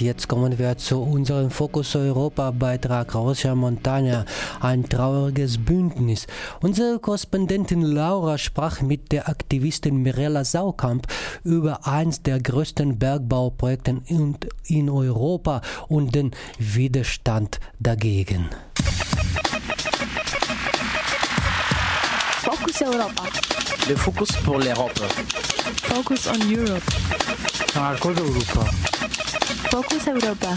Jetzt kommen wir zu unserem Fokus Europa Beitrag Rosia Montagna, ein trauriges Bündnis. Unsere Korrespondentin Laura sprach mit der Aktivistin Mirella Saukamp über eins der größten Bergbauprojekte in Europa und den Widerstand dagegen. Focus Europa. Le Focus pour l'Europe. Focus on Europe. Marco Europa. Focus Europa.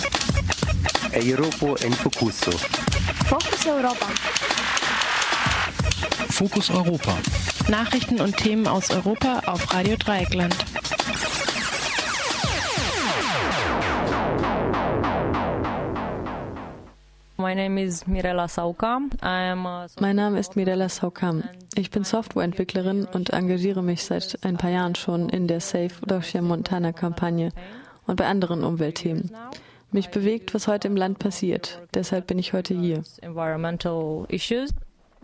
Europa en Focuso. Focus Europa. Fokus Europa. Nachrichten und Themen aus Europa auf Radio Dreieckland. Mein Name ist Mirella Saukam. Ich bin Softwareentwicklerin und engagiere mich seit ein paar Jahren schon in der Safe Rosia Montana Kampagne und bei anderen Umweltthemen. Mich bewegt, was heute im Land passiert. Deshalb bin ich heute hier. Environmental issues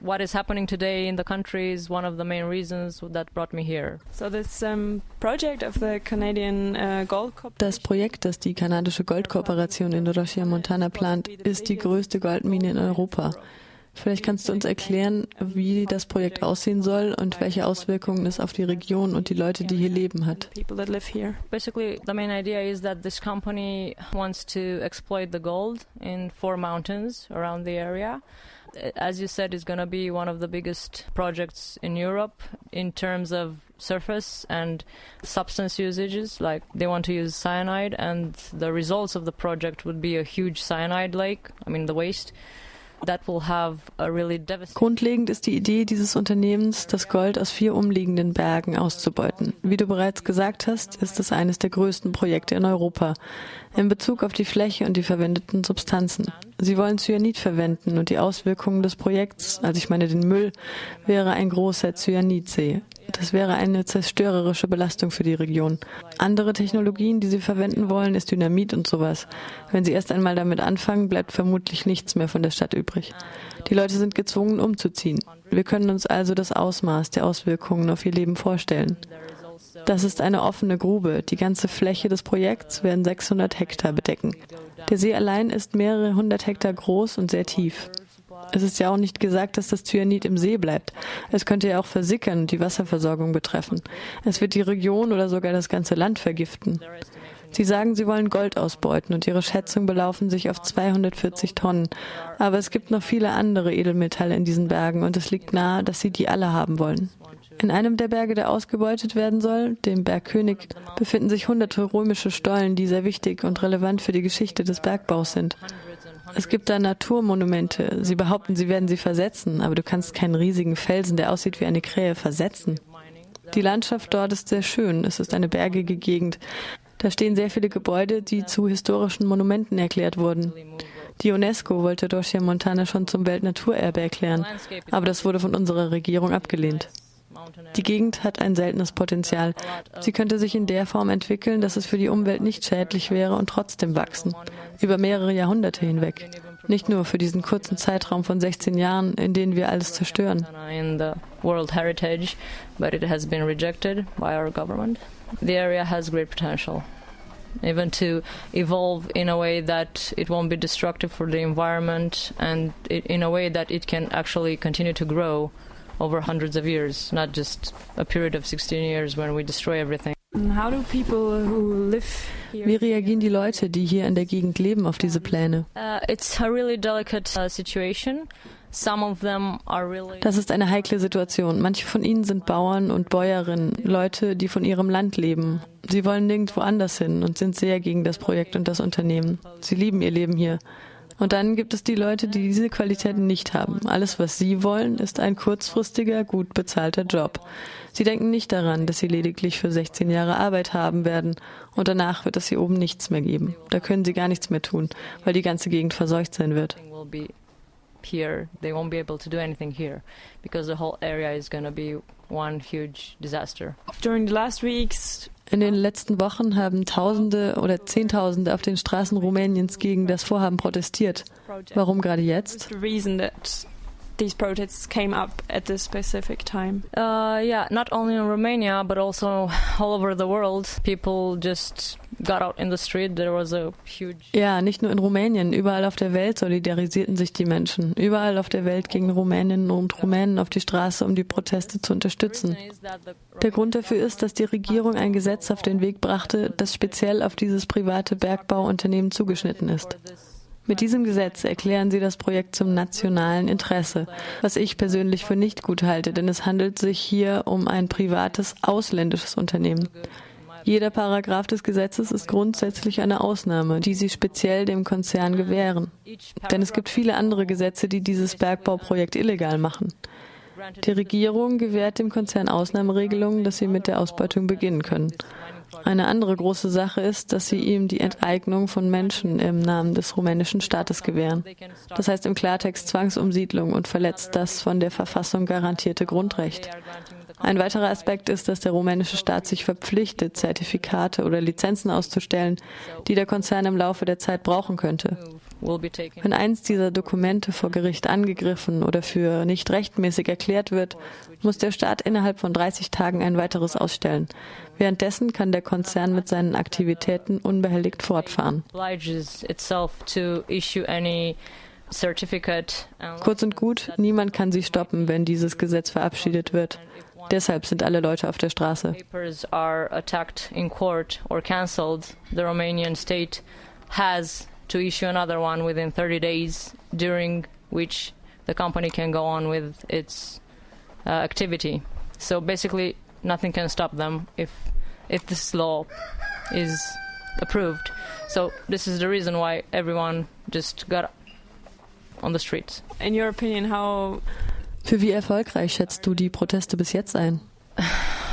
what is happening today in the country is one of the main reasons that brought me here. So this um, project of the Canadian uh, Gold Das Projekt, das die kanadische Goldkooperation in Rochia Montana plant, ist die größte Goldmine in Europa. Vielleicht kannst du uns erklären, wie das Projekt aussehen soll und welche Auswirkungen es auf die Region und die Leute, die hier leben, hat. Basically, the main idea is that this company wants to exploit the gold in four mountains around the area. as you said, is going to be one of the biggest projects in Europe in terms of surface and substance usages. Like they want to use cyanide, and the results of the project would be a huge cyanide lake. I mean, the waste. Grundlegend ist die Idee dieses Unternehmens, das Gold aus vier umliegenden Bergen auszubeuten. Wie du bereits gesagt hast, ist es eines der größten Projekte in Europa in Bezug auf die Fläche und die verwendeten Substanzen. Sie wollen Cyanid verwenden und die Auswirkungen des Projekts, also ich meine den Müll, wäre ein großer Cyanidsee. Das wäre eine zerstörerische Belastung für die Region. Andere Technologien, die sie verwenden wollen, ist Dynamit und sowas. Wenn sie erst einmal damit anfangen, bleibt vermutlich nichts mehr von der Stadt übrig. Die Leute sind gezwungen, umzuziehen. Wir können uns also das Ausmaß der Auswirkungen auf ihr Leben vorstellen. Das ist eine offene Grube. Die ganze Fläche des Projekts werden 600 Hektar bedecken. Der See allein ist mehrere hundert Hektar groß und sehr tief. Es ist ja auch nicht gesagt, dass das Cyanid im See bleibt. Es könnte ja auch versickern und die Wasserversorgung betreffen. Es wird die Region oder sogar das ganze Land vergiften. Sie sagen, sie wollen Gold ausbeuten und ihre Schätzungen belaufen sich auf 240 Tonnen. Aber es gibt noch viele andere Edelmetalle in diesen Bergen und es liegt nahe, dass sie die alle haben wollen. In einem der Berge, der ausgebeutet werden soll, dem Berg König, befinden sich hunderte römische Stollen, die sehr wichtig und relevant für die Geschichte des Bergbaus sind. Es gibt da Naturmonumente. Sie behaupten, sie werden sie versetzen, aber du kannst keinen riesigen Felsen, der aussieht wie eine Krähe, versetzen. Die Landschaft dort ist sehr schön. Es ist eine bergige Gegend. Da stehen sehr viele Gebäude, die zu historischen Monumenten erklärt wurden. Die UNESCO wollte Rosia Montana schon zum Weltnaturerbe erklären, aber das wurde von unserer Regierung abgelehnt. Die Gegend hat ein seltenes Potenzial. Sie könnte sich in der Form entwickeln, dass es für die Umwelt nicht schädlich wäre und trotzdem wachsen. Über mehrere Jahrhunderte hinweg. Nicht nur für diesen kurzen Zeitraum von 16 Jahren, in denen wir alles zerstören. World heritage, but it has been rejected by our government. The area has great potential even to evolve in a way that it won't be destructive for the environment and in a way that it can actually continue to grow over hundreds of years, not just a period of 16 years when we destroy everything. How do people who live Wie reagieren die Leute, die hier in der Gegend leben, auf diese Pläne? Uh, it's a really delicate uh. Das ist eine heikle Situation. Manche von ihnen sind Bauern und Bäuerinnen, Leute, die von ihrem Land leben. Sie wollen nirgendwo anders hin und sind sehr gegen das Projekt und das Unternehmen. Sie lieben ihr Leben hier. Und dann gibt es die Leute, die diese Qualitäten nicht haben. Alles, was sie wollen, ist ein kurzfristiger, gut bezahlter Job. Sie denken nicht daran, dass sie lediglich für 16 Jahre Arbeit haben werden und danach wird es hier oben nichts mehr geben. Da können sie gar nichts mehr tun, weil die ganze Gegend verseucht sein wird. Here, they won't be able to do anything here because the whole area is going to be one huge disaster. During the last weeks, in den letzten Wochen haben Tausende oder Zehntausende auf den Straßen Rumäniens gegen das Vorhaben protestiert. Warum gerade jetzt? these protests came up at this specific time? Uh, yeah, not only in Romania, but also all over the world. People just Ja, nicht nur in Rumänien, überall auf der Welt solidarisierten sich die Menschen. Überall auf der Welt gingen Rumäninnen und Rumänen auf die Straße, um die Proteste zu unterstützen. Der Grund dafür ist, dass die Regierung ein Gesetz auf den Weg brachte, das speziell auf dieses private Bergbauunternehmen zugeschnitten ist. Mit diesem Gesetz erklären sie das Projekt zum nationalen Interesse, was ich persönlich für nicht gut halte, denn es handelt sich hier um ein privates ausländisches Unternehmen. Jeder Paragraph des Gesetzes ist grundsätzlich eine Ausnahme, die sie speziell dem Konzern gewähren. Denn es gibt viele andere Gesetze, die dieses Bergbauprojekt illegal machen. Die Regierung gewährt dem Konzern Ausnahmeregelungen, dass sie mit der Ausbeutung beginnen können. Eine andere große Sache ist, dass sie ihm die Enteignung von Menschen im Namen des rumänischen Staates gewähren. Das heißt im Klartext Zwangsumsiedlung und verletzt das von der Verfassung garantierte Grundrecht. Ein weiterer Aspekt ist, dass der rumänische Staat sich verpflichtet, Zertifikate oder Lizenzen auszustellen, die der Konzern im Laufe der Zeit brauchen könnte. Wenn eins dieser Dokumente vor Gericht angegriffen oder für nicht rechtmäßig erklärt wird, muss der Staat innerhalb von 30 Tagen ein weiteres ausstellen. Währenddessen kann der Konzern mit seinen Aktivitäten unbehelligt fortfahren. Kurz und gut, niemand kann sie stoppen, wenn dieses Gesetz verabschiedet wird. Deshalb sind alle Leute auf der Straße. has to issue another one within 30 days, during which the company can go on with its uh, activity. So basically, nothing can stop them if if this law is approved. So this is the reason why everyone just got on the streets. In your opinion, how Für wie erfolgreich schätzt du die Proteste bis jetzt ein?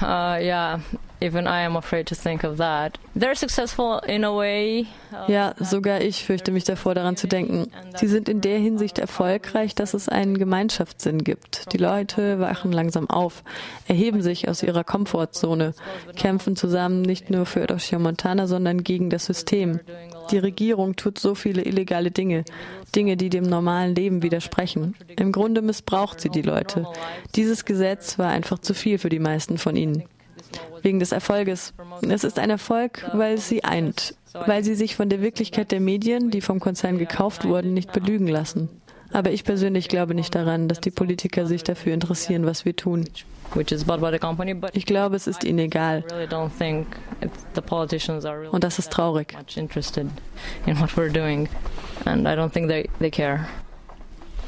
Uh, yeah, even I am afraid to think of that. They're successful in a way. Uh, ja, sogar ich fürchte mich davor, daran zu denken. Sie sind in der Hinsicht erfolgreich, dass es einen Gemeinschaftssinn gibt. Die Leute wachen langsam auf, erheben sich aus ihrer Komfortzone, kämpfen zusammen nicht nur für Montana, sondern gegen das System. Die Regierung tut so viele illegale Dinge, Dinge, die dem normalen Leben widersprechen. Im Grunde missbraucht sie die Leute. Dieses Gesetz war einfach zu viel für die meisten von ihnen. Wegen des Erfolges. Es ist ein Erfolg, weil es sie eint, weil sie sich von der Wirklichkeit der Medien, die vom Konzern gekauft wurden, nicht belügen lassen. Aber ich persönlich glaube nicht daran, dass die Politiker sich dafür interessieren, was wir tun. Ich glaube, es ist ihnen egal. Und das ist traurig.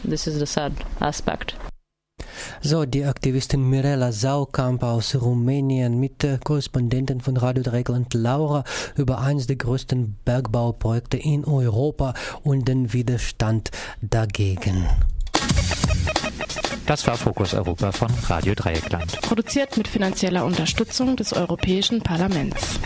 This is the sad aspect. So, die Aktivistin Mirella Saukamp aus Rumänien mit der Korrespondentin von Radio Dreieckland Laura über eines der größten Bergbauprojekte in Europa und den Widerstand dagegen. Das war Fokus Europa von Radio Dreieckland. Produziert mit finanzieller Unterstützung des Europäischen Parlaments.